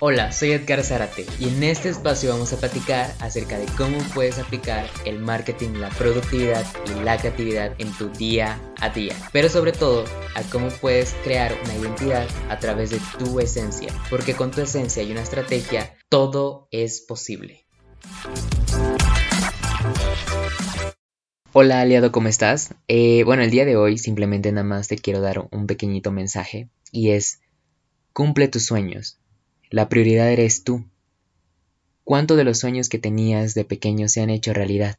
Hola, soy Edgar Zárate y en este espacio vamos a platicar acerca de cómo puedes aplicar el marketing, la productividad y la creatividad en tu día a día. Pero sobre todo, a cómo puedes crear una identidad a través de tu esencia, porque con tu esencia y una estrategia, todo es posible. Hola aliado, ¿cómo estás? Eh, bueno, el día de hoy simplemente nada más te quiero dar un pequeñito mensaje y es, cumple tus sueños la prioridad eres tú. ¿Cuántos de los sueños que tenías de pequeño se han hecho realidad?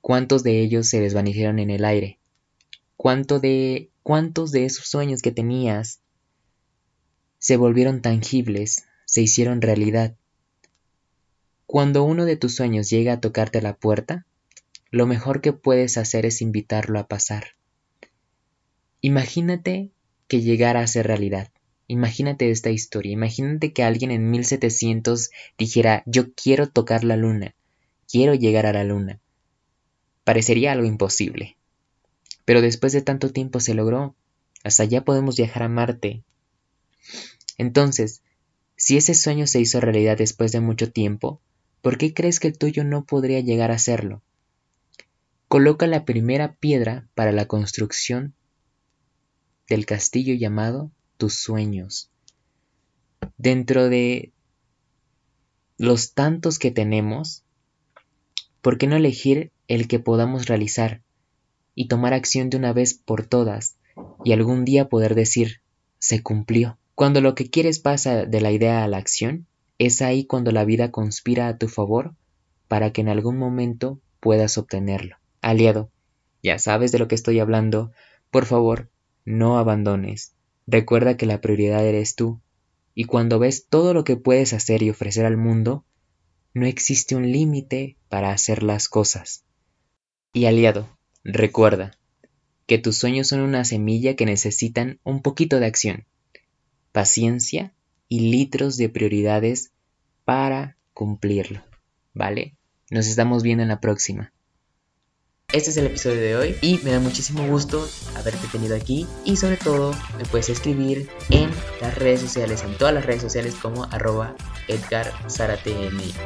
¿Cuántos de ellos se desvanecieron en el aire? ¿Cuánto de, ¿Cuántos de esos sueños que tenías se volvieron tangibles, se hicieron realidad? Cuando uno de tus sueños llega a tocarte la puerta, lo mejor que puedes hacer es invitarlo a pasar. Imagínate que llegara a ser realidad. Imagínate esta historia, imagínate que alguien en 1700 dijera yo quiero tocar la luna, quiero llegar a la luna. Parecería algo imposible. Pero después de tanto tiempo se logró, hasta allá podemos viajar a Marte. Entonces, si ese sueño se hizo realidad después de mucho tiempo, ¿por qué crees que el tuyo no podría llegar a serlo? Coloca la primera piedra para la construcción del castillo llamado tus sueños. Dentro de los tantos que tenemos, ¿por qué no elegir el que podamos realizar y tomar acción de una vez por todas y algún día poder decir, se cumplió? Cuando lo que quieres pasa de la idea a la acción, es ahí cuando la vida conspira a tu favor para que en algún momento puedas obtenerlo. Aliado, ya sabes de lo que estoy hablando, por favor, no abandones, Recuerda que la prioridad eres tú, y cuando ves todo lo que puedes hacer y ofrecer al mundo, no existe un límite para hacer las cosas. Y aliado, recuerda que tus sueños son una semilla que necesitan un poquito de acción, paciencia y litros de prioridades para cumplirlo. ¿Vale? Nos estamos viendo en la próxima. Este es el episodio de hoy y me da muchísimo gusto haberte tenido aquí y sobre todo me puedes escribir en las redes sociales, en todas las redes sociales como arroba Edgar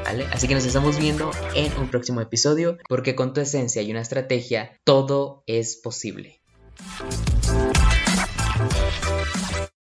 ¿vale? Así que nos estamos viendo en un próximo episodio porque con tu esencia y una estrategia todo es posible.